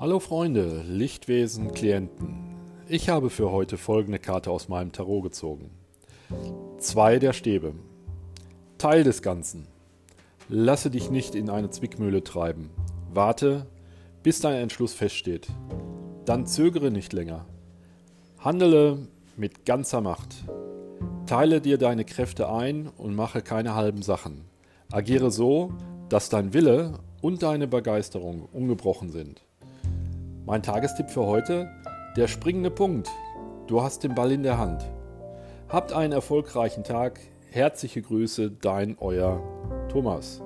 Hallo Freunde, Lichtwesen, Klienten. Ich habe für heute folgende Karte aus meinem Tarot gezogen. Zwei der Stäbe. Teil des Ganzen. Lasse dich nicht in eine Zwickmühle treiben. Warte, bis dein Entschluss feststeht. Dann zögere nicht länger. Handele mit ganzer Macht. Teile dir deine Kräfte ein und mache keine halben Sachen. Agiere so, dass dein Wille und deine Begeisterung ungebrochen sind. Mein Tagestipp für heute, der springende Punkt. Du hast den Ball in der Hand. Habt einen erfolgreichen Tag. Herzliche Grüße, dein euer Thomas.